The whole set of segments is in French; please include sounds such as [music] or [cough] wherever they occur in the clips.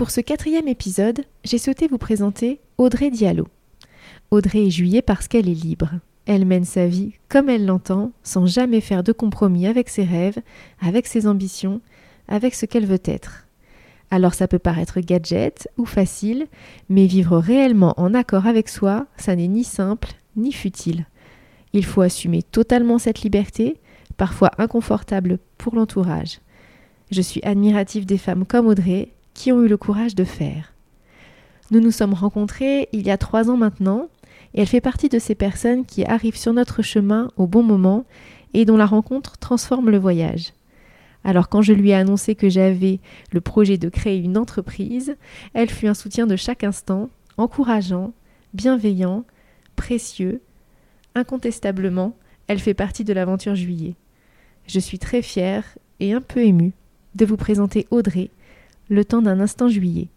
Pour ce quatrième épisode, j'ai souhaité vous présenter Audrey Diallo. Audrey est juillet parce qu'elle est libre. Elle mène sa vie comme elle l'entend, sans jamais faire de compromis avec ses rêves, avec ses ambitions, avec ce qu'elle veut être. Alors ça peut paraître gadget ou facile, mais vivre réellement en accord avec soi, ça n'est ni simple ni futile. Il faut assumer totalement cette liberté, parfois inconfortable pour l'entourage. Je suis admirative des femmes comme Audrey qui ont eu le courage de faire. Nous nous sommes rencontrés il y a trois ans maintenant, et elle fait partie de ces personnes qui arrivent sur notre chemin au bon moment et dont la rencontre transforme le voyage. Alors quand je lui ai annoncé que j'avais le projet de créer une entreprise, elle fut un soutien de chaque instant, encourageant, bienveillant, précieux. Incontestablement, elle fait partie de l'aventure juillet. Je suis très fière et un peu émue de vous présenter Audrey, le temps d'un instant juillet.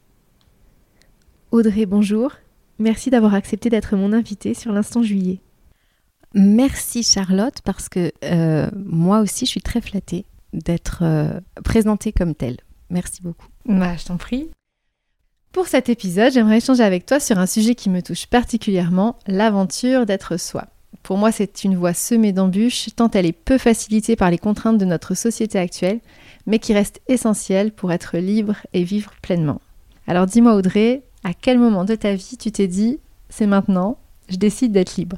Audrey, bonjour. Merci d'avoir accepté d'être mon invitée sur l'instant juillet. Merci Charlotte, parce que euh, moi aussi je suis très flattée d'être euh, présentée comme telle. Merci beaucoup. Bah, je t'en prie. Pour cet épisode, j'aimerais échanger avec toi sur un sujet qui me touche particulièrement, l'aventure d'être soi. Pour moi, c'est une voie semée d'embûches, tant elle est peu facilitée par les contraintes de notre société actuelle, mais qui reste essentielle pour être libre et vivre pleinement. Alors dis-moi Audrey, à quel moment de ta vie tu t'es dit c'est maintenant, je décide d'être libre?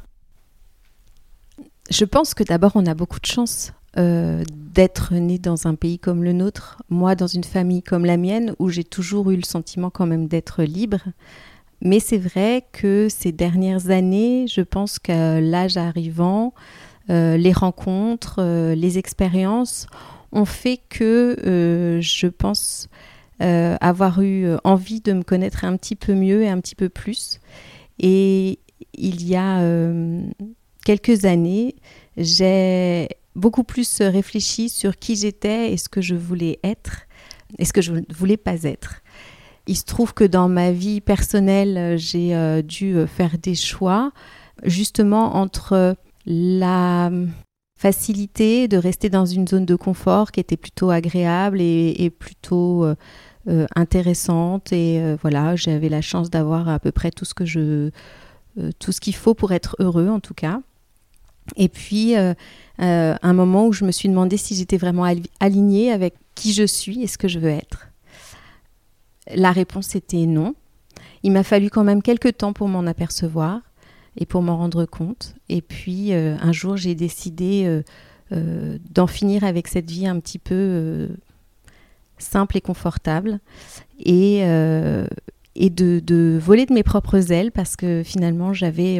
Je pense que d'abord on a beaucoup de chance euh, d'être né dans un pays comme le nôtre, moi dans une famille comme la mienne où j'ai toujours eu le sentiment quand même d'être libre. Mais c'est vrai que ces dernières années, je pense qu'à l'âge arrivant, euh, les rencontres, euh, les expériences ont fait que euh, je pense avoir eu envie de me connaître un petit peu mieux et un petit peu plus. Et il y a quelques années, j'ai beaucoup plus réfléchi sur qui j'étais et ce que je voulais être et ce que je ne voulais pas être. Il se trouve que dans ma vie personnelle, j'ai dû faire des choix justement entre la facilité de rester dans une zone de confort qui était plutôt agréable et, plutôt euh, euh, intéressante. Et euh, voilà, j'avais la chance d'avoir à peu près tout ce que je, tout ce qu'il faut pour être heureux en tout cas. Et puis un moment où je me suis demandé si j'étais vraiment alignée avec qui je suis et ce que je veux être. La réponse était non. Il m'a fallu quand même quelques temps pour m'en apercevoir et pour m'en rendre compte. Et puis euh, un jour, j'ai décidé euh, euh, d'en finir avec cette vie un petit peu simple et confortable et, de, voler de mes propres ailes parce que finalement, j'avais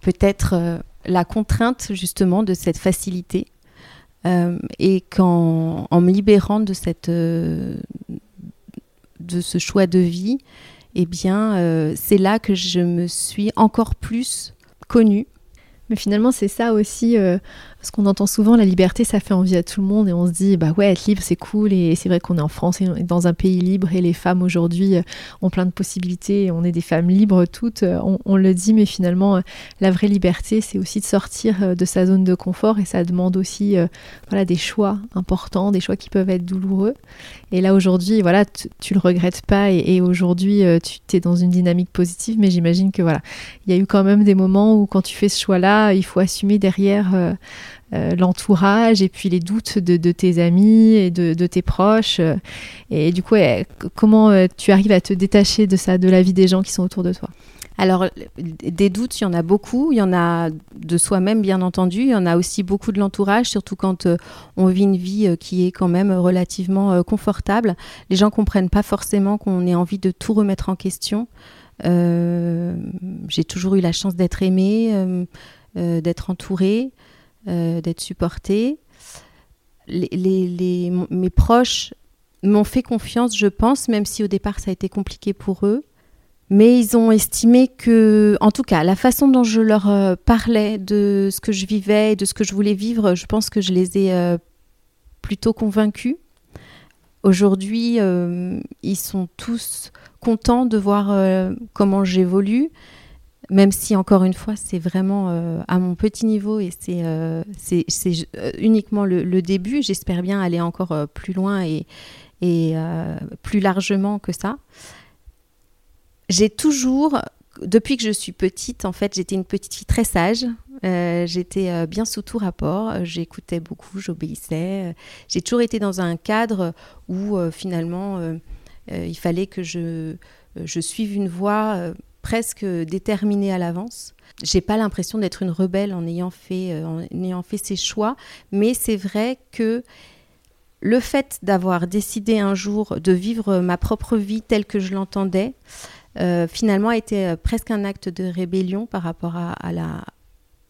peut-être la contrainte justement de cette facilité. et qu'en en me libérant de, cette, de ce choix de vie, eh bien, euh, c'est là que je me suis encore plus connue. Mais finalement, c'est ça aussi, euh, Parce qu'on entend souvent la liberté, ça fait envie à tout le monde et on se dit, bah ouais, être libre, c'est cool. Et c'est vrai qu'on est en France et dans un pays libre et les femmes aujourd'hui euh, ont plein de possibilités. on est des femmes libres toutes, euh, on, le dit, mais finalement, euh, la vraie liberté, c'est aussi de sortir de sa zone de confort et ça demande aussi voilà, des choix importants, des choix qui peuvent être douloureux. Et là, aujourd'hui, voilà, tu le regrettes pas et, aujourd'hui, tu es dans une dynamique positive, mais j'imagine que voilà, il y a eu quand même des moments où quand tu fais ce choix-là, il faut assumer derrière. L'entourage et puis les doutes de, tes amis et de, tes proches. Et du coup, comment euh, tu arrives à te détacher de ça, de la vie des gens qui sont autour de toi? Alors, des doutes, il y en a beaucoup. Il y en a de soi-même, bien entendu. Il y en a aussi beaucoup de l'entourage, surtout quand euh, on vit une vie qui est quand même relativement confortable. Les gens comprennent pas forcément qu'on ait envie de tout remettre en question. J'ai toujours eu la chance d'être aimée, d'être entourée. Euh, d'être supportée. Les, mes proches m'ont fait confiance, je pense, même si au départ ça a été compliqué pour eux. Mais ils ont estimé que, en tout cas, la façon dont je leur euh, parlais de ce que je vivais de ce que je voulais vivre, je pense que je les ai euh, plutôt convaincus. Aujourd'hui, ils sont tous contents de voir comment j'évolue même si encore une fois c'est vraiment euh, à mon petit niveau et c'est euh, euh, uniquement le, début. J'espère bien aller encore plus loin et, et plus largement que ça. J'ai toujours, depuis que je suis petite, en fait, j'étais une petite fille très sage. j'étais bien sous tout rapport. J'écoutais beaucoup, j'obéissais. J'ai toujours été dans un cadre où finalement il fallait que je, je suive une voie presque déterminée à l'avance. J'ai pas l'impression d'être une rebelle en ayant fait, euh, en ayant fait ces choix, mais c'est vrai que le fait d'avoir décidé un jour de vivre ma propre vie telle que je l'entendais, euh, finalement a été euh, presque un acte de rébellion par rapport à, la,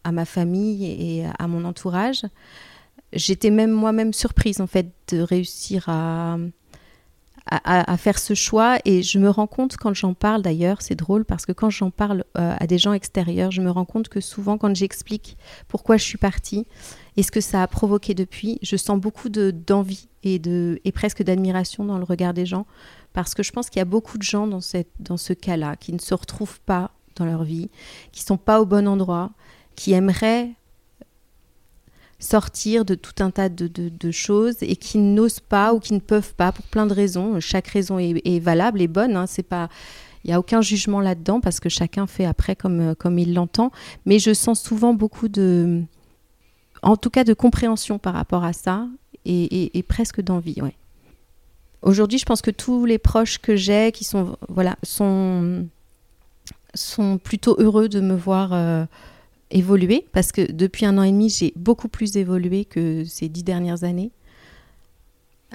à ma famille et à mon entourage. J'étais même moi-même surprise en fait de réussir à, à, faire ce choix. Et je me rends compte quand j'en parle d'ailleurs, c'est drôle parce que quand j'en parle euh, à des gens extérieurs, je me rends compte que souvent quand j'explique pourquoi je suis partie et ce que ça a provoqué depuis, je sens beaucoup d'envie et, de, et presque d'admiration dans le regard des gens. Parce que je pense qu'il y a beaucoup de gens dans, cette, dans ce cas-là qui ne se retrouvent pas dans leur vie, qui sont pas au bon endroit, qui aimeraient sortir de tout un tas de, choses et qui n'osent pas ou qui ne peuvent pas pour plein de raisons. Chaque raison est, valable et bonne. Hein. C'est pas, il n'y a aucun jugement là-dedans parce que chacun fait après comme, comme il l'entend. Mais je sens souvent beaucoup de, en tout cas, de compréhension par rapport à ça et, presque d'envie. Aujourd'hui, je pense que tous les proches que j'ai, qui sont, voilà, sont, sont plutôt heureux de me voir. Euh, évolué parce que depuis un an et demi, j'ai beaucoup plus évolué que ces dix dernières années.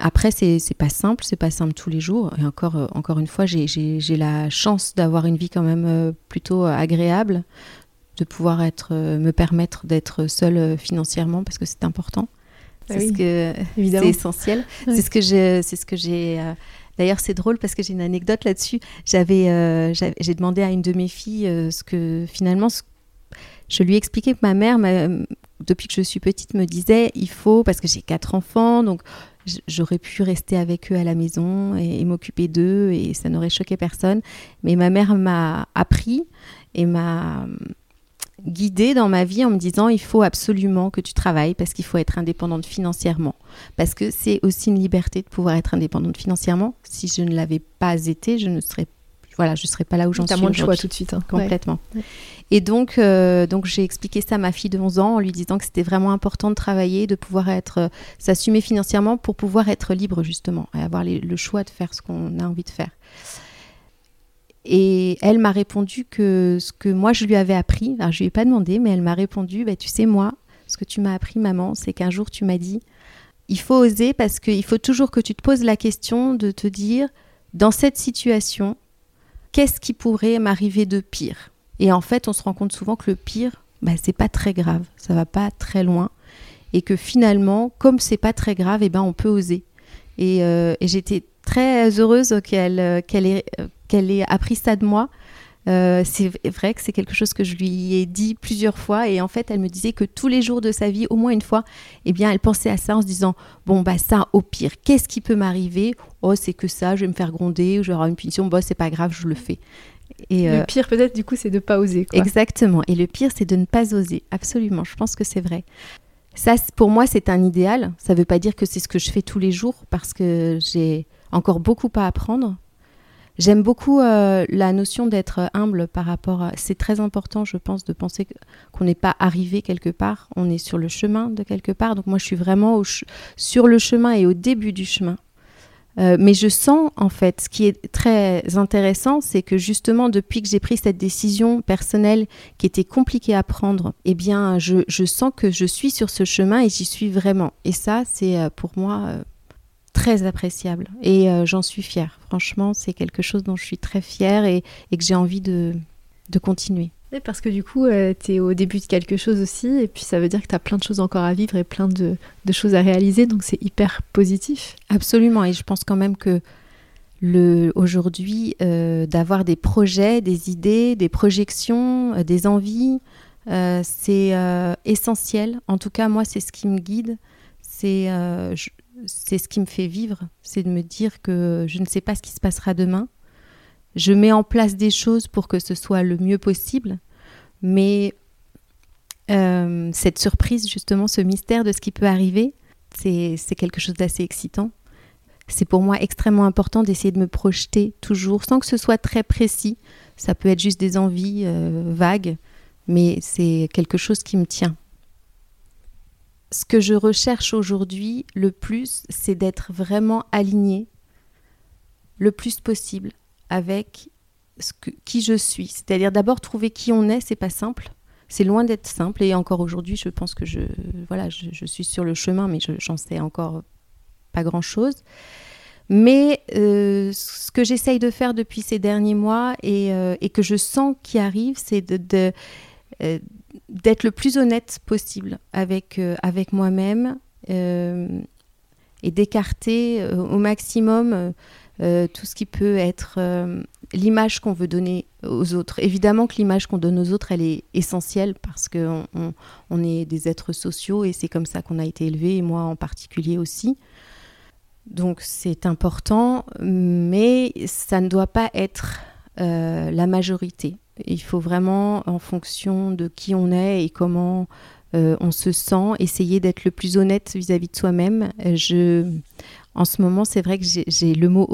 Après, c'est pas simple, c'est pas simple tous les jours. Et encore, euh, encore une fois, j'ai la chance d'avoir une vie quand même euh, plutôt euh, agréable, de pouvoir être, me permettre d'être seule financièrement parce que c'est important. Bah c'est ce essentiel. [laughs] C'est ce que j'ai, c'est ce que j'ai. D'ailleurs, c'est drôle parce que j'ai une anecdote là-dessus. J'avais, j'ai demandé à une de mes filles ce que finalement ce je lui ai expliqué que ma mère, depuis que je suis petite, me disait il faut, parce que j'ai quatre enfants, donc j'aurais pu rester avec eux à la maison et, m'occuper d'eux et ça n'aurait choqué personne. Mais ma mère m'a appris et m'a guidée dans ma vie en me disant il faut absolument que tu travailles parce qu'il faut être indépendante financièrement. Parce que c'est aussi une liberté de pouvoir être indépendante financièrement. Si je ne l'avais pas été, je ne serais voilà, je serais pas là où j'en suis. Tu moins de choix tout de suite. Hein. Complètement. Et donc, euh, donc j'ai expliqué ça à ma fille de 11 ans en lui disant que c'était vraiment important de travailler, de pouvoir être, euh, s'assumer financièrement pour pouvoir être libre justement et avoir le choix de faire ce qu'on a envie de faire. Et elle m'a répondu que ce que moi je lui avais appris, alors je lui ai pas demandé, mais elle m'a répondu, bah, tu sais moi, ce que tu m'as appris maman, c'est qu'un jour tu m'as dit, il faut oser parce qu'il faut toujours que tu te poses la question de te dire, dans cette situation, qu'est-ce qui pourrait m'arriver de pire? Et en fait, on se rend compte souvent que le pire, bah, c'est pas très grave, ça va pas très loin, et que finalement, comme c'est pas très grave, et eh ben on peut oser. Et, euh, j'étais très heureuse qu'elle ait, qu'elle ait appris ça de moi. Euh, c'est vrai que c'est quelque chose que je lui ai dit plusieurs fois et en fait elle me disait que tous les jours de sa vie, au moins une fois, eh bien elle pensait à ça en se disant bon bah ça au pire, qu'est-ce qui peut m'arriver? Oh c'est que ça, je vais me faire gronder ou j'aurai une punition, bon c'est pas grave, je le fais. Et le euh, pire peut-être du coup c'est de ne pas oser. Exactement. Et le pire c'est de ne pas oser. Absolument. Je pense que c'est vrai. Ça pour moi c'est un idéal. Ça ne veut pas dire que c'est ce que je fais tous les jours parce que j'ai encore beaucoup à apprendre. J'aime beaucoup euh, la notion d'être humble par rapport à... C'est très important, je pense, de penser qu'on n'est pas arrivé quelque part, on est sur le chemin de quelque part. Donc moi, je suis vraiment sur le chemin et au début du chemin. Euh, mais je sens, en fait, ce qui est très intéressant, c'est que justement, depuis que j'ai pris cette décision personnelle qui était compliquée à prendre, eh bien, je, sens que je suis sur ce chemin et j'y suis vraiment. Et ça, c'est euh, pour moi très appréciable. Et j'en suis fière. Franchement, c'est quelque chose dont je suis très fière et, et que j'ai envie de, de continuer parce que du coup, euh, tu es au début de quelque chose aussi, et puis ça veut dire que tu as plein de choses encore à vivre et plein de, choses à réaliser, donc c'est hyper positif. Absolument, et je pense quand même que le, aujourd'hui, euh, d'avoir des projets, des idées, des projections, euh, des envies, c'est essentiel. En tout cas, moi, c'est ce qui me guide, c'est c'est ce qui me fait vivre, c'est de me dire que je ne sais pas ce qui se passera demain, je mets en place des choses pour que ce soit le mieux possible, mais euh, cette surprise, justement, ce mystère de ce qui peut arriver, c'est quelque chose d'assez excitant. C'est pour moi extrêmement important d'essayer de me projeter toujours, sans que ce soit très précis. Ça peut être juste des envies euh, vagues, mais c'est quelque chose qui me tient. Ce que je recherche aujourd'hui le plus, c'est d'être vraiment aligné le plus possible avec ce qui je suis. C'est-à-dire d'abord trouver qui on est, c'est pas simple. C'est loin d'être simple et encore aujourd'hui, je pense que je, voilà, je, suis sur le chemin, mais j'en sais encore pas grand-chose. Mais euh, ce que j'essaye de faire depuis ces derniers mois et, euh, que je sens qui arrive, c'est de, euh, d'être le plus honnête possible avec, avec moi-même et d'écarter au maximum euh, tout ce qui peut être euh, l'image qu'on veut donner aux autres. Évidemment que l'image qu'on donne aux autres, elle est essentielle parce qu'on on, est des êtres sociaux et c'est comme ça qu'on a été élevés, et moi en particulier aussi. Donc c'est important, mais ça ne doit pas être euh, la majorité. Il faut vraiment, en fonction de qui on est et comment on se sent, essayer d'être le plus honnête vis-à-vis -vis de soi-même. Je, en ce moment, c'est vrai que j'ai le mot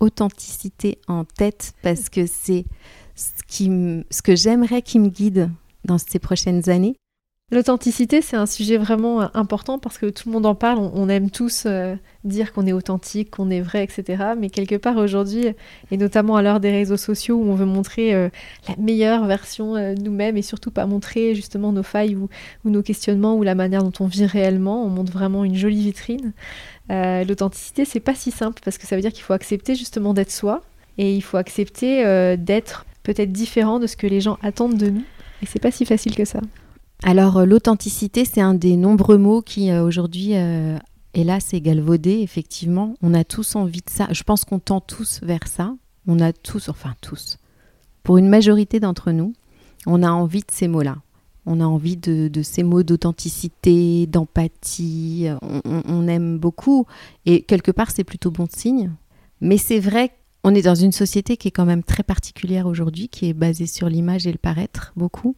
authenticité en tête parce que c'est ce, ce que j'aimerais qui me guide dans ces prochaines années. L'authenticité, c'est un sujet vraiment euh, important parce que tout le monde en parle. On, aime tous euh, dire qu'on est authentique, qu'on est vrai, etc. Mais quelque part aujourd'hui, et notamment à l'heure des réseaux sociaux où on veut montrer euh, la meilleure version nous-mêmes et surtout pas montrer justement nos failles ou, nos questionnements ou la manière dont on vit réellement, on montre vraiment une jolie vitrine. L'authenticité, c'est pas si simple parce que ça veut dire qu'il faut accepter justement d'être soi et il faut accepter d'être peut-être différent de ce que les gens attendent de nous. Et c'est pas si facile que ça. Alors euh, l'authenticité, c'est un des nombreux mots qui euh, aujourd'hui, euh, hélas, est galvaudé, effectivement. On a tous envie de ça. Je pense qu'on tend tous vers ça. On a tous, enfin tous, pour une majorité d'entre nous, on a envie de ces mots-là. On a envie de, ces mots d'authenticité, d'empathie. On, aime beaucoup. Et quelque part, c'est plutôt bon signe. Mais c'est vrai qu'on est dans une société qui est quand même très particulière aujourd'hui, qui est basée sur l'image et le paraître beaucoup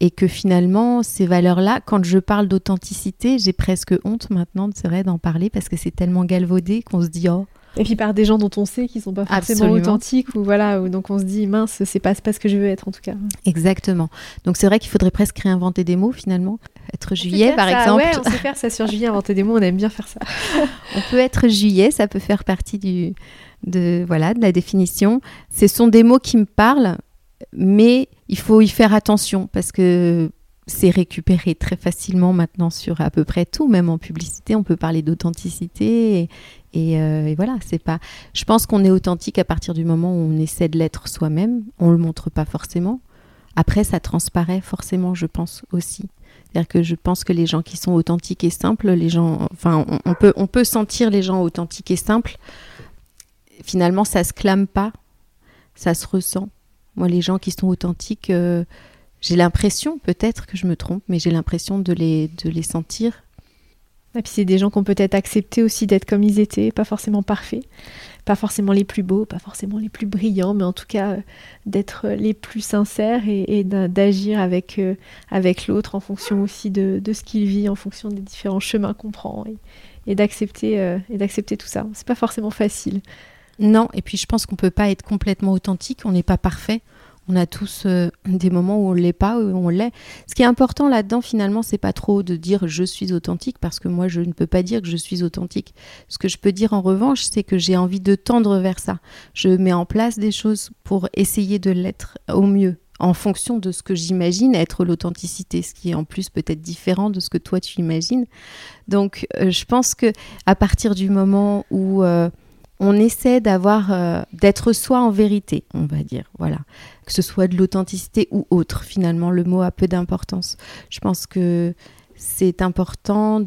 et que finalement ces valeurs-là, quand je parle d'authenticité, j'ai presque honte maintenant, c'est vrai, d'en parler parce que c'est tellement galvaudé qu'on se dit oh. Et puis par des gens dont on sait qu'ils sont pas forcément authentiques ou voilà, ou donc on se dit mince, c'est pas, pas ce que je veux être en tout cas. Exactement. Donc c'est vrai qu'il faudrait presque réinventer des mots finalement. Être juillet par exemple. Ouais, on sait faire ça sur juillet, inventer des mots, on aime bien faire ça. [laughs] on peut être juillet, ça peut faire partie du de voilà de la définition. Ce sont des mots qui me parlent, mais il faut y faire attention parce que c'est récupéré très facilement maintenant sur à peu près tout, même en publicité, on peut parler d'authenticité et, euh, voilà, c'est pas. Je pense qu'on est authentique à partir du moment où on essaie de l'être soi-même. On le montre pas forcément. Après, ça transparaît forcément, je pense aussi. C'est-à-dire que je pense que les gens qui sont authentiques et simples, les gens, enfin, on, peut, on peut sentir les gens authentiques et simples. Finalement, ça se clame pas, ça se ressent. Moi, les gens qui sont authentiques, euh, j'ai l'impression, peut-être que je me trompe, mais j'ai l'impression de les, de les sentir. Et puis c'est des gens qui ont peut-être accepté aussi d'être comme ils étaient, pas forcément parfaits, pas forcément les plus beaux, pas forcément les plus brillants, mais en tout cas euh, d'être les plus sincères et, d'agir avec, euh, avec l'autre en fonction aussi de, de ce qu'il vit, en fonction des différents chemins qu'on prend et, d'accepter et d'accepter tout ça. C'est pas forcément facile. Non, et puis je pense qu'on peut pas être complètement authentique, on n'est pas parfait. On a tous euh, des moments où on l'est pas, où on l'est. Ce qui est important là-dedans, finalement, c'est pas trop de dire je suis authentique, parce que moi, je ne peux pas dire que je suis authentique. Ce que je peux dire en revanche, c'est que j'ai envie de tendre vers ça. Je mets en place des choses pour essayer de l'être au mieux, en fonction de ce que j'imagine être l'authenticité, ce qui est en plus peut-être différent de ce que toi tu imagines. Donc, euh, je pense que à partir du moment où euh, on essaie d'avoir, euh, d'être soi en vérité, on va dire, voilà. Que ce soit de l'authenticité ou autre, finalement, le mot a peu d'importance. Je pense que c'est important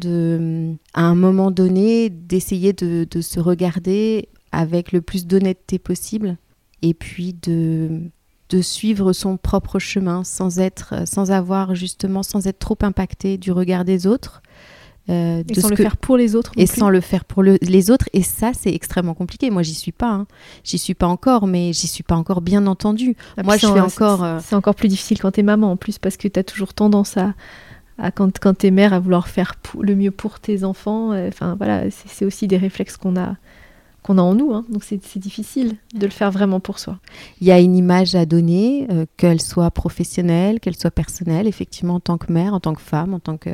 à un moment donné, d'essayer de, se regarder avec le plus d'honnêteté possible et puis de, de suivre son propre chemin sans être, sans avoir justement, sans être trop impacté du regard des autres euh, et sans le faire pour les autres. Et sans le faire pour les autres. Et ça, c'est extrêmement compliqué. Moi, j'y suis pas. Hein. J'y suis pas encore, mais j'y suis pas encore bien entendu. Ah, Moi, je fais encore. Euh, c'est encore plus difficile quand t'es maman en plus parce que tu as toujours tendance à, à quand, quand t'es mère, à vouloir faire le mieux pour tes enfants. Euh, enfin, voilà, c'est aussi des réflexes qu'on a qu'on a en nous. Hein. Donc c'est difficile de le faire vraiment pour soi. Il y a une image à donner, qu'elle soit professionnelle, qu'elle soit personnelle, effectivement en tant que mère, en tant que femme, en tant que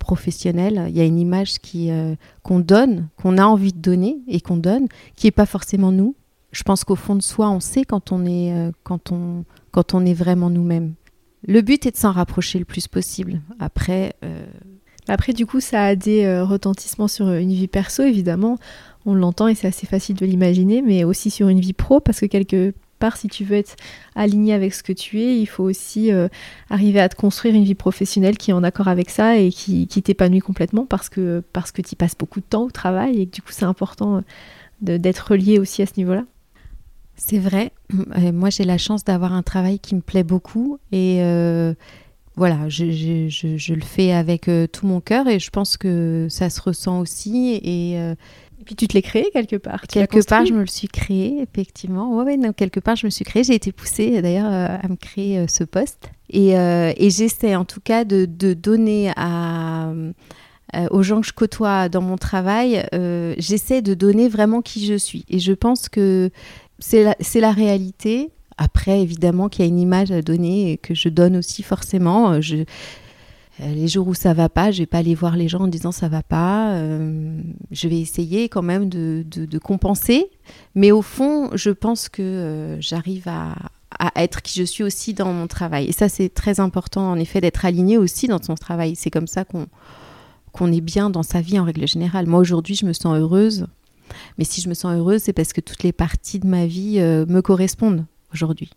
professionnel, il y a une image qui euh, qu'on donne, qu'on a envie de donner et qu'on donne, qui est pas forcément nous. Je pense qu'au fond de soi, on sait quand on est euh, quand on quand on est vraiment nous-mêmes. Le but est de s'en rapprocher le plus possible. Après. Euh, Après, du coup, ça a des retentissements sur une vie perso, évidemment. On l'entend et c'est assez facile de l'imaginer, mais aussi sur une vie pro, parce que quelque part, si tu veux être aligné avec ce que tu es, il faut aussi euh, arriver à te construire une vie professionnelle qui est en accord avec ça et qui, t'épanouit complètement parce que, parce que tu passes beaucoup de temps au travail et que du coup, c'est important euh, d'être relié aussi à ce niveau-là. C'est vrai. Euh, moi, j'ai la chance d'avoir un travail qui me plaît beaucoup et voilà, je, le fais avec tout mon cœur et je pense que ça se ressent aussi et et puis tu te l'es créé quelque part. quelque part, je me le suis créé, effectivement. Ouais, ouais, quelque part, je me suis créé. J'ai été poussée d'ailleurs euh, à me créer euh, ce poste. Et, euh, et j'essaie en tout cas de, de donner à, aux gens que je côtoie dans mon travail, j'essaie de donner vraiment qui je suis. Et je pense que c'est la, la réalité. Après, évidemment, qu'il y a une image à donner et que je donne aussi forcément. Je, euh, les jours où ça va pas, je vais pas aller voir les gens en disant ça va pas. Euh, je vais essayer quand même de, compenser. Mais au fond, je pense que euh, j'arrive à, être qui je suis aussi dans mon travail. Et ça, c'est très important, en effet, d'être aligné aussi dans son travail. C'est comme ça qu'on qu'on est bien dans sa vie en règle générale. Moi, aujourd'hui, je me sens heureuse. Mais si je me sens heureuse, c'est parce que toutes les parties de ma vie me correspondent aujourd'hui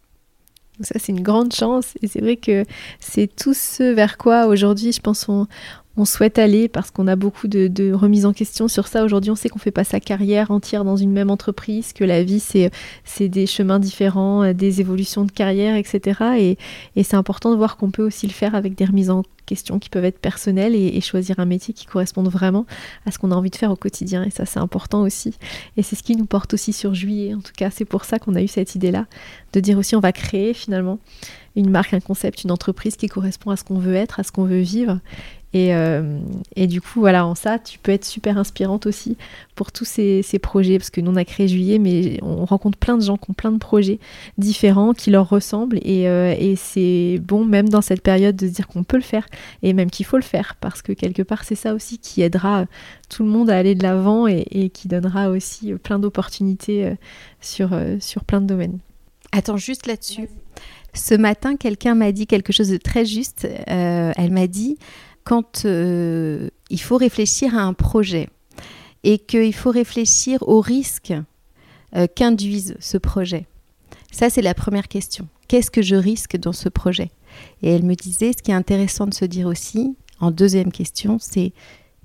ça, c'est une grande chance. Et c'est vrai que c'est tout ce vers quoi aujourd'hui, je pense, on, on souhaite aller parce qu'on a beaucoup de, remises en question sur ça. Aujourd'hui, on sait qu'on fait pas sa carrière entière dans une même entreprise, que la vie, c'est, des chemins différents, des évolutions de carrière, etc. Et, et c'est important de voir qu'on peut aussi le faire avec des remises en question qui peuvent être personnelles et, choisir un métier qui corresponde vraiment à ce qu'on a envie de faire au quotidien. Et ça, c'est important aussi. Et c'est ce qui nous porte aussi sur juillet. En tout cas, c'est pour ça qu'on a eu cette idée-là, de dire aussi on va créer finalement une marque, un concept, une entreprise qui correspond à ce qu'on veut être, à ce qu'on veut vivre. Euh, et, du coup, voilà, en ça, tu peux être super inspirante aussi pour tous ces, projets, parce que nous, on a créé Juillet, mais on rencontre plein de gens qui ont plein de projets différents, qui leur ressemblent, et, euh, et c'est bon, même dans cette période, de se dire qu'on peut le faire, et même qu'il faut le faire, parce que quelque part, c'est ça aussi qui aidera tout le monde à aller de l'avant et, qui donnera aussi plein d'opportunités euh, sur plein de domaines. Attends, juste là-dessus. Ce matin, quelqu'un m'a dit quelque chose de très juste. elle m'a dit quand euh, il faut réfléchir à un projet et qu'il faut réfléchir aux risques euh, qu'induise ce projet. Ça, c'est la première question. Qu'est-ce que je risque dans ce projet? Et elle me disait, ce qui est intéressant de se dire aussi, en deuxième question, c'est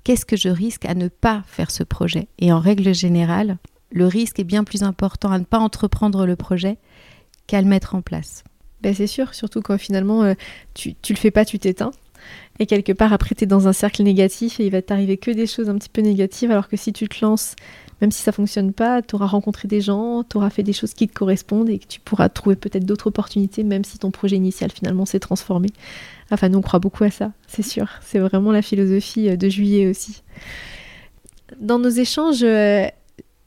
qu'est-ce que je risque à ne pas faire ce projet? Et en règle générale, le risque est bien plus important à ne pas entreprendre le projet qu'à le mettre en place. Ben c'est sûr, surtout quand finalement euh, tu, tu le fais pas, tu t'éteins. Et quelque part, après, tu es dans un cercle négatif et il va t'arriver que des choses un petit peu négatives, alors que si tu te lances, même si ça fonctionne pas, tu auras rencontré des gens, tu auras fait des choses qui te correspondent et que tu pourras trouver peut-être d'autres opportunités, même si ton projet initial finalement s'est transformé. Enfin, nous, on croit beaucoup à ça, c'est sûr. C'est vraiment la philosophie euh, de juillet aussi. Dans nos échanges, euh,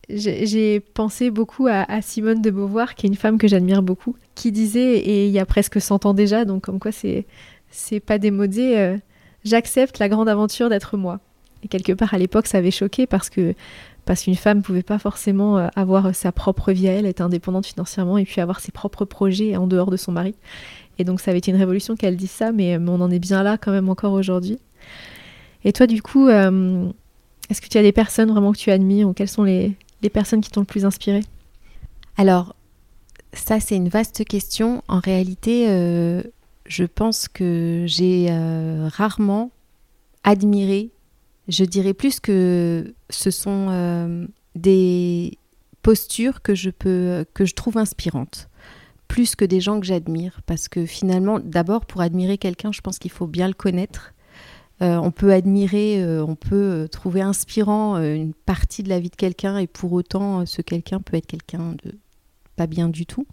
j'ai pensé beaucoup à, Simone de Beauvoir, qui est une femme que j'admire beaucoup, qui disait, et il y a presque 100 ans déjà, donc comme quoi c'est c'est pas démodé, euh, j'accepte la grande aventure d'être moi. Et quelque part à l'époque ça avait choqué parce que parce qu'une femme pouvait pas forcément euh, avoir sa propre vie à elle, être indépendante financièrement et puis avoir ses propres projets en dehors de son mari. Et donc ça avait été une révolution qu'elle dise ça, mais, on en est bien là quand même encore aujourd'hui. Et toi du coup, euh, est-ce que tu as des personnes vraiment que tu admires ou quelles sont les, les personnes qui t'ont le plus inspiré? Alors, ça c'est une vaste question. En réalité, euh, je pense que j'ai euh, rarement admiré, je dirais plus que ce sont euh, des postures que je peux que je trouve inspirantes. Plus que des gens que j'admire. Parce que finalement d'abord pour admirer quelqu'un je pense qu'il faut bien le connaître. Euh, on peut admirer, on peut trouver inspirant une partie de la vie de quelqu'un. Et pour autant ce quelqu'un peut être quelqu'un de pas bien du tout.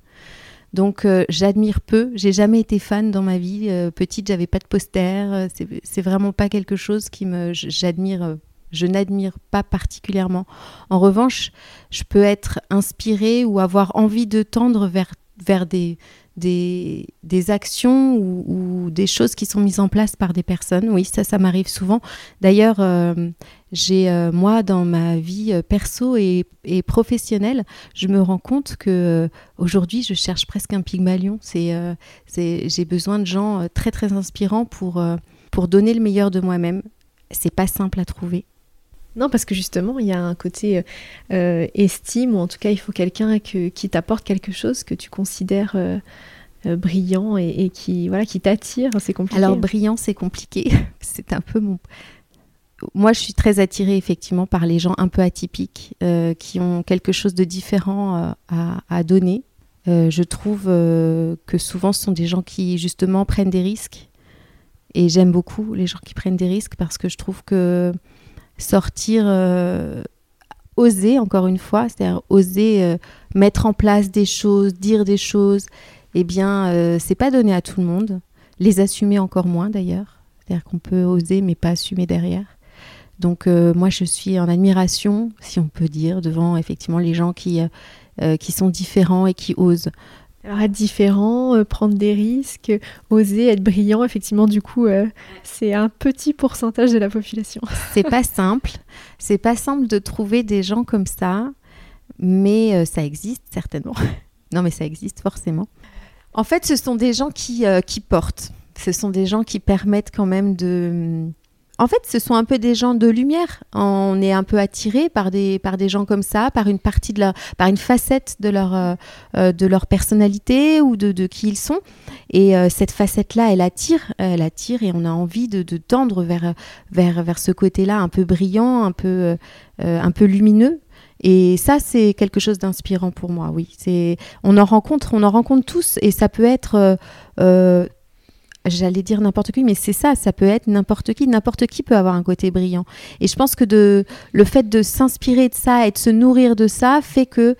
Donc j'admire peu, j'ai jamais été fan dans ma vie. petite, j'avais pas de poster, c'est vraiment pas quelque chose qui me j'admire je n'admire pas particulièrement. En revanche, je peux être inspirée ou avoir envie de tendre vers, vers des, des, actions ou, des choses qui sont mises en place par des personnes. Oui, ça, ça m'arrive souvent. D'ailleurs, euh, j'ai euh, moi dans ma vie euh, perso et, professionnelle, je me rends compte que aujourd'hui, je cherche presque un pygmalion. C'est, j'ai besoin de gens très très inspirants pour pour donner le meilleur de moi-même. C'est pas simple à trouver. Non, parce que justement, il y a un côté euh, estime, ou en tout cas, il faut quelqu'un qui t'apporte quelque chose que tu considères euh, euh, brillant et, qui voilà qui t'attire. C'est compliqué. Alors, brillant, c'est compliqué. [laughs] c'est un peu mon. Moi, je suis très attirée effectivement par les gens un peu atypiques, qui ont quelque chose de différent à, donner. je trouve que souvent, ce sont des gens qui justement prennent des risques. Et j'aime beaucoup les gens qui prennent des risques parce que je trouve que sortir, euh, oser, encore une fois, c'est-à-dire oser euh, mettre en place des choses, dire des choses, eh bien, euh, c'est pas donné à tout le monde. Les assumer encore moins d'ailleurs. C'est-à-dire qu'on peut oser mais pas assumer derrière. Donc moi je suis en admiration, si on peut dire, devant effectivement les gens qui, qui sont différents et qui osent. Alors être différent, euh, prendre des risques, oser être brillant, effectivement, du coup, euh, c'est un petit pourcentage de la population. [laughs] c'est pas simple. C'est pas simple de trouver des gens comme ça, mais euh, ça existe certainement. [laughs] non, mais ça existe forcément. En fait, ce sont des gens qui portent. Ce sont des gens qui permettent quand même de en fait, ce sont un peu des gens de lumière. On est un peu attiré par des, par des gens comme ça, par une partie de leur, par une facette de leur, euh, euh, de leur personnalité ou de, de, qui ils sont. Et euh, cette facette-là, elle attire, elle attire et on a envie de, de tendre vers, vers, vers ce côté-là un peu brillant, un peu, un peu lumineux. Et ça, c'est quelque chose d'inspirant pour moi, oui. C'est, on en rencontre, on en rencontre tous, et ça peut être j'allais dire n'importe qui, mais c'est ça, ça peut être n'importe qui, n'importe qui peut avoir un côté brillant. Et je pense que le fait de s'inspirer de ça et de se nourrir de ça fait que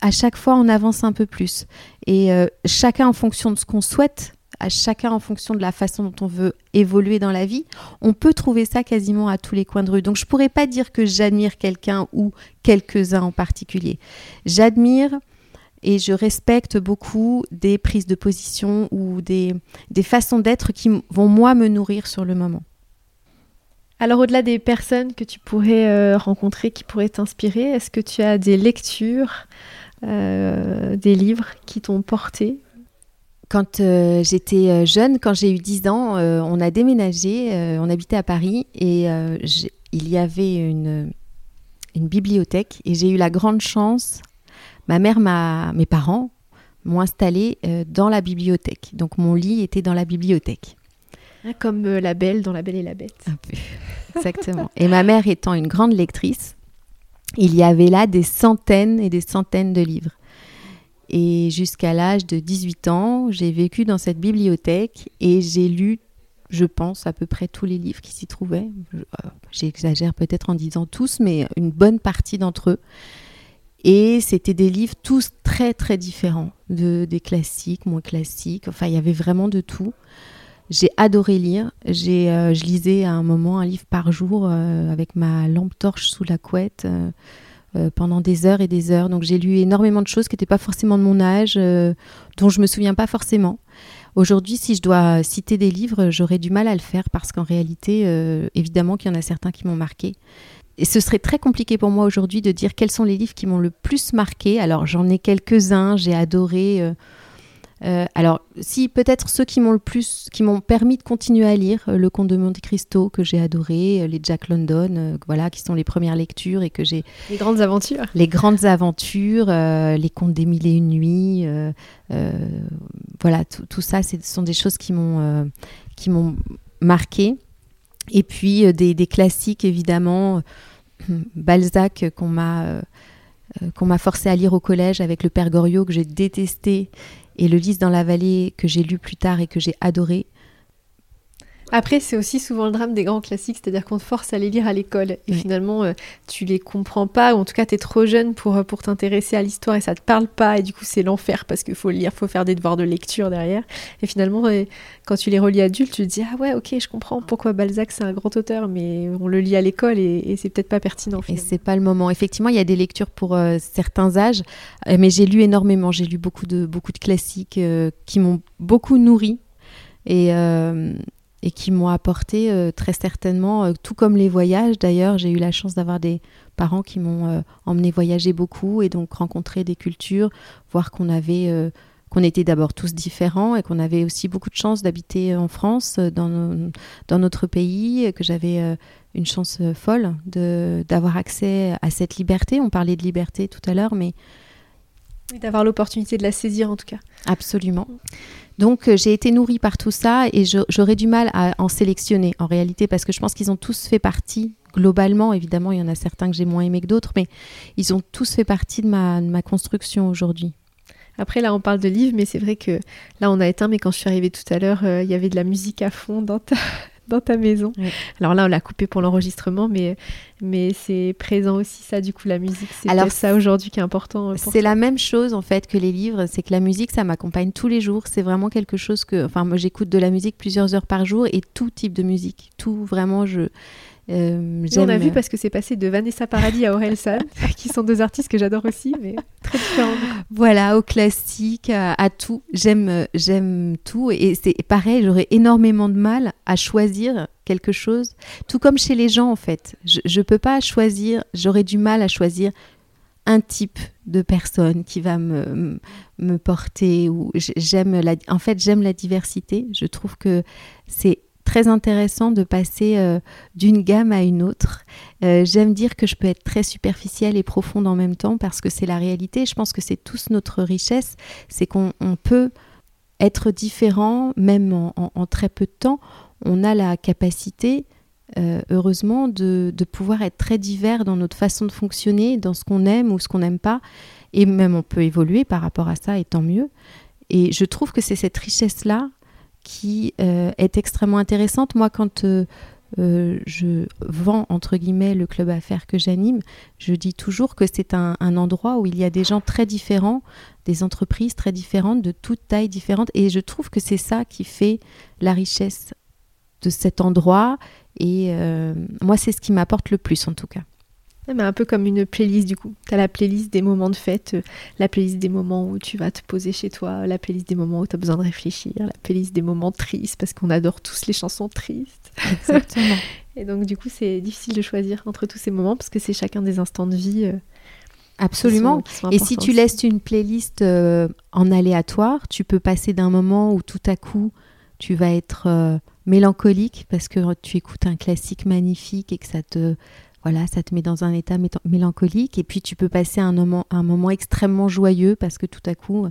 à chaque fois on avance un peu plus. Et euh, chacun en fonction de ce qu'on souhaite, à chacun en fonction de la façon dont on veut évoluer dans la vie, on peut trouver ça quasiment à tous les coins de rue. Donc je pourrais pas dire que j'admire quelqu'un ou quelques-uns en particulier. J'admire et je respecte beaucoup des prises de position ou des, des façons d'être qui vont moi me nourrir sur le moment. Alors au-delà des personnes que tu pourrais euh, rencontrer, qui pourraient t'inspirer, est-ce que tu as des lectures, euh, des livres qui t'ont porté? Quand euh, j'étais jeune, quand j'ai eu 10 ans, on a déménagé, on habitait à Paris et il y avait une, une bibliothèque et j'ai eu la grande chance ma mère, ma, mes parents m'ont installé euh, dans la bibliothèque. Donc mon lit était dans la bibliothèque. Ah, comme euh, la belle dans La Belle et la Bête. Un peu, [laughs] exactement. et ma mère étant une grande lectrice, il y avait là des centaines et des centaines de livres. Et jusqu'à l'âge de 18 ans, j'ai vécu dans cette bibliothèque et j'ai lu, je pense, à peu près tous les livres qui s'y trouvaient. Euh, j'exagère peut-être en disant tous, mais une bonne partie d'entre eux. Et c'était des livres tous très très différents, de, des classiques, moins classiques. Enfin, il y avait vraiment de tout. J'ai adoré lire. J'ai, euh, je lisais à un moment un livre par jour euh, avec ma lampe torche sous la couette euh, pendant des heures et des heures. Donc j'ai lu énormément de choses qui n'étaient pas forcément de mon âge, dont je me souviens pas forcément. Aujourd'hui, si je dois citer des livres, j'aurais du mal à le faire parce qu'en réalité, évidemment qu'il y en a certains qui m'ont marqué. Et ce serait très compliqué pour moi aujourd'hui de dire quels sont les livres qui m'ont le plus marqué. Alors j'en ai quelques-uns, j'ai adoré. Euh, euh, alors si peut-être ceux qui m'ont le plus, qui m'ont permis de continuer à lire, euh, Le Comte de Monte Cristo que j'ai adoré, les Jack London, voilà, qui sont les premières lectures et que j'ai. Les grandes aventures. Les grandes aventures, les Contes des mille et une nuits, voilà, tout ça, ce sont des choses qui m'ont qui m'ont marqué. Et puis des, des, classiques évidemment. [clears throat] Balzac qu'on m'a euh, euh, qu'on m'a forcé à lire au collège avec le Père Goriot que j'ai détesté et le Lys dans la vallée que j'ai lu plus tard et que j'ai adoré. Après, c'est aussi souvent le drame des grands classiques, c'est-à-dire qu'on te force à les lire à l'école. Et finalement, euh, tu les comprends pas, ou en tout cas, tu es trop jeune pour, euh, pour t'intéresser à l'histoire et ça te parle pas. Et du coup, c'est l'enfer parce qu'il faut lire, faut faire des devoirs de lecture derrière. Et finalement, euh, quand tu les relis adulte, tu te dis Ah ouais, ok, je comprends pourquoi Balzac c'est un grand auteur, mais on le lit à l'école et, c'est peut-être pas pertinent. Et c'est pas le moment. Effectivement, il y a des lectures pour certains âges, mais j'ai lu énormément. J'ai lu beaucoup de, beaucoup de classiques qui m'ont beaucoup nourri. Et, et qui m'ont apporté euh, très certainement, euh, tout comme les voyages d'ailleurs, j'ai eu la chance d'avoir des parents qui m'ont euh, emmené voyager beaucoup et donc rencontrer des cultures, voir qu'on avait qu'on était d'abord tous différents et qu'on avait aussi beaucoup de chance d'habiter en France, dans, dans notre pays, que j'avais une chance folle d'avoir accès à cette liberté. On parlait de liberté tout à l'heure, mais... d'avoir l'opportunité de la saisir en tout cas. Absolument. Donc euh, j'ai été nourrie par tout ça et j'aurais du mal à en sélectionner en réalité parce que je pense qu'ils ont tous fait partie globalement. Évidemment, il y en a certains que j'ai moins aimés que d'autres, mais ils ont tous fait partie de ma, ma construction aujourd'hui. Après, là, on parle de livres, mais c'est vrai que là, on a éteint, mais quand je suis arrivée tout à l'heure, euh, il y avait de la musique à fond dans ta, dans ta maison. Alors là, on l'a coupé pour l'enregistrement, mais, mais c'est présent aussi, ça, du coup, la musique. C'est Alors ça aujourd'hui qui est important. C'est la même chose, en fait, que les livres. C'est que la musique, ça m'accompagne tous les jours. C'est vraiment quelque chose que. Enfin, moi, j'écoute de la musique plusieurs heures par jour et tout type de musique. Tout, vraiment, je. Euh, on a vu parce que c'est passé de Vanessa Paradis à Aurel San, [laughs] qui sont deux artistes que j'adore aussi, mais très différents. Voilà, au classique, à, tout. J'aime, j'aime tout. Et c'est pareil, j'aurais énormément de mal à choisir quelque chose. Tout comme chez les gens, en fait. Je ne peux pas choisir, j'aurais du mal à choisir un type de personne qui va me, me porter. Ou j'aime la, en fait, j'aime la diversité. Je trouve que c'est très intéressant de passer euh, d'une gamme à une autre. Euh, j'aime dire que je peux être très superficielle et profonde en même temps parce que c'est la réalité. Je pense que c'est tous notre richesse, c'est qu'on peut être différent même en, très peu de temps. On a la capacité, euh, heureusement, de, pouvoir être très divers dans notre façon de fonctionner, dans ce qu'on aime ou ce qu'on n'aime pas. Et même on peut évoluer par rapport à ça, et tant mieux. Et je trouve que c'est cette richesse-là qui euh, est extrêmement intéressante. Moi, quand euh, euh, je vends, entre guillemets, le club affaires que j'anime, je dis toujours que c'est un, endroit où il y a des gens très différents, des entreprises très différentes, de toutes tailles différentes. Et je trouve que c'est ça qui fait la richesse de cet endroit. Et moi, c'est ce qui m'apporte le plus, en tout cas un peu comme une playlist du coup. Tu as la playlist des moments de fête, euh, la playlist des moments où tu vas te poser chez toi, la playlist des moments où tu as besoin de réfléchir, la playlist des moments tristes parce qu'on adore tous les chansons tristes. Exactement. [laughs] Et donc du coup, c'est difficile de choisir entre tous ces moments parce que c'est chacun des instants de vie. Euh, Absolument. Et si tu laisses une playlist euh, en aléatoire, tu peux passer d'un moment où tout à coup tu vas être mélancolique parce que tu écoutes un classique magnifique et que ça te voilà, ça te met dans un état mélancolique et puis tu peux passer un moment, un moment extrêmement joyeux parce que tout à coup,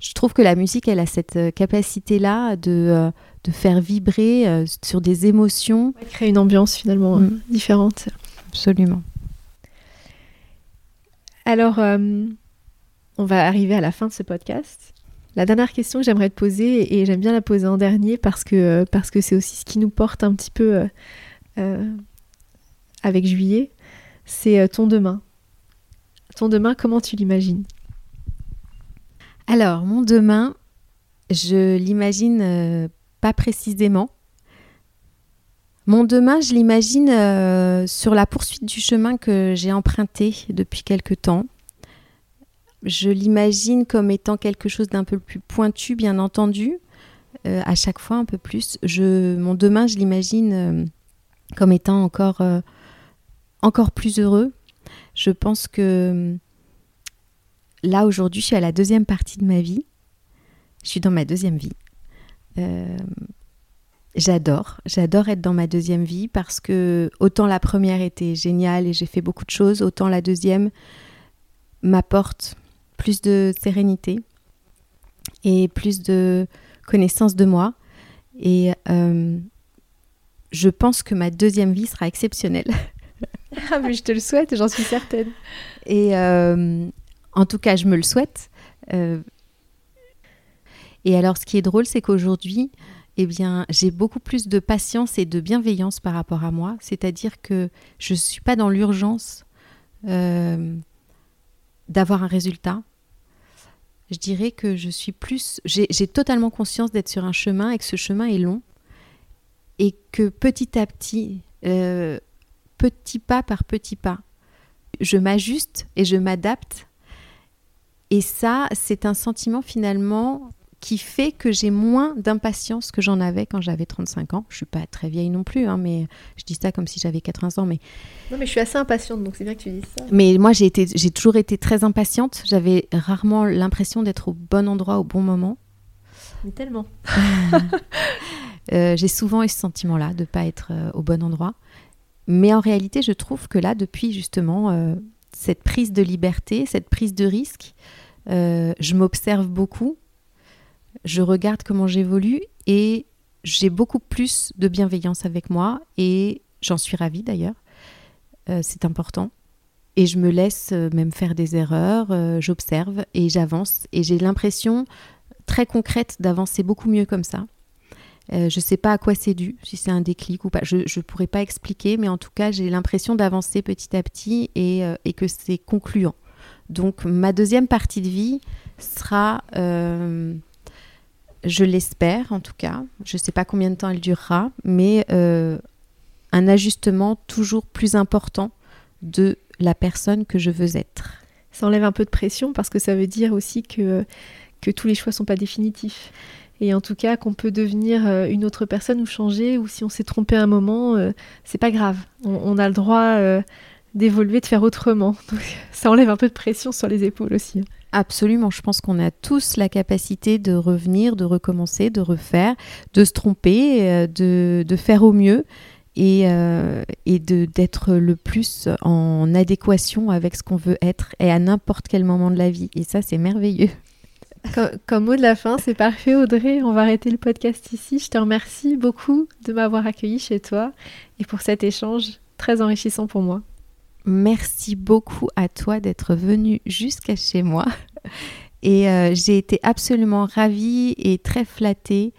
je trouve que la musique, elle a cette euh, capacité-là de, euh, de faire vibrer euh, sur des émotions. Créer une ambiance finalement mm. différente. Absolument. Alors, on va arriver à la fin de ce podcast. La dernière question que j'aimerais te poser, et j'aime bien la poser en dernier parce que parce que c'est aussi ce qui nous porte un petit peu avec juillet, c'est ton demain. Ton demain, comment tu l'imagines? Alors, mon demain, je l'imagine pas précisément. Mon demain, je l'imagine euh, sur la poursuite du chemin que j'ai emprunté depuis quelque temps. Je l'imagine comme étant quelque chose d'un peu plus pointu, bien entendu, euh, à chaque fois un peu plus. Je, mon demain, je l'imagine euh, comme étant encore, encore plus heureux. Je pense que là, aujourd'hui, je suis à la deuxième partie de ma vie. Je suis dans ma deuxième vie. J'adore, j'adore être dans ma deuxième vie parce que autant la première était géniale et j'ai fait beaucoup de choses, autant la deuxième m'apporte plus de sérénité et plus de connaissance de moi. Et euh, je pense que ma deuxième vie sera exceptionnelle. [laughs] ah mais je te le souhaite, j'en suis certaine. Et euh, en tout cas, je me le souhaite. Euh, et alors, ce qui est drôle, c'est qu'aujourd'hui, eh bien, j'ai beaucoup plus de patience et de bienveillance par rapport à moi. C'est-à-dire que je ne suis pas dans l'urgence euh, d'avoir un résultat. Je dirais que je suis plus... J'ai totalement conscience d'être sur un chemin et que ce chemin est long. Et que petit à petit, petit pas par petit pas, je m'ajuste et je m'adapte. Et ça, c'est un sentiment finalement qui fait que j'ai moins d'impatience que j'en avais quand j'avais 35 ans. Je suis pas très vieille non plus, hein, mais je dis ça comme si j'avais 80 ans. Mais... Non, mais je suis assez impatiente, donc c'est bien que tu dises ça. Mais moi, j'ai, été, j'ai toujours été très impatiente. J'avais rarement l'impression d'être au bon endroit au bon moment. Mais tellement. [laughs] euh, j'ai souvent eu ce sentiment-là de ne pas être euh, au bon endroit. Mais en réalité, je trouve que là, depuis justement euh, cette prise de liberté, cette prise de risque, euh, je m'observe beaucoup je regarde comment j'évolue et j'ai beaucoup plus de bienveillance avec moi et j'en suis ravie d'ailleurs. Euh, c'est important. Et je me laisse même faire des erreurs, j'observe et j'avance. Et j'ai l'impression très concrète d'avancer beaucoup mieux comme ça. Je ne sais pas à quoi c'est dû, si c'est un déclic ou pas. Je ne pourrais pas expliquer, mais en tout cas, j'ai l'impression d'avancer petit à petit et, et que c'est concluant. Donc, ma deuxième partie de vie sera je l'espère en tout cas. Je ne sais pas combien de temps elle durera, mais euh, un ajustement toujours plus important de la personne que je veux être. Ça enlève un peu de pression parce que ça veut dire aussi que, que tous les choix ne sont pas définitifs. Et en tout cas, qu'on peut devenir euh, une autre personne ou changer, ou si on s'est trompé un moment, euh, c'est pas grave. On, a le droit d'évoluer, de faire autrement. [laughs] ça enlève un peu de pression sur les épaules aussi. Absolument, je pense qu'on a tous la capacité de revenir, de recommencer, de refaire, de se tromper, euh, de, de faire au mieux et, euh, et d'être le plus en adéquation avec ce qu'on veut être et à n'importe quel moment de la vie. Et ça, c'est merveilleux. Comme, comme, mot de la fin, c'est parfait Audrey, on va arrêter le podcast ici. Je te remercie beaucoup de m'avoir accueilli chez toi et pour cet échange très enrichissant pour moi. Merci beaucoup à toi d'être venu jusqu'à chez moi. Et euh, j'ai été absolument ravie et très flattée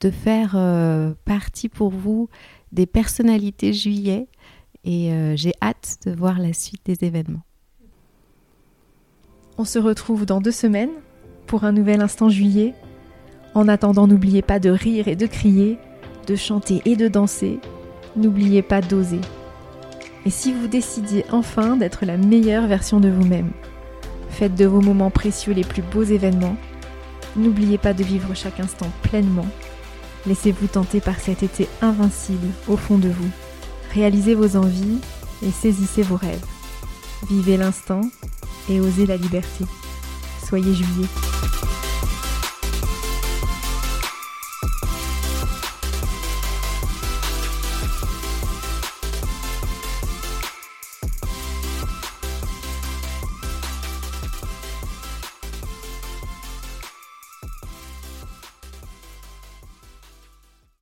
de faire euh, partie pour vous des personnalités juillet. Et euh, j'ai hâte de voir la suite des événements. On se retrouve dans deux semaines pour un nouvel instant juillet. En attendant, n'oubliez pas de rire et de crier, de chanter et de danser. N'oubliez pas d'oser et si vous décidiez enfin d'être la meilleure version de vous-même. Faites de vos moments précieux les plus beaux événements. N'oubliez pas de vivre chaque instant pleinement. Laissez-vous tenter par cet été invincible au fond de vous. Réalisez vos envies et saisissez vos rêves. Vivez l'instant et osez la liberté. Soyez jubilés.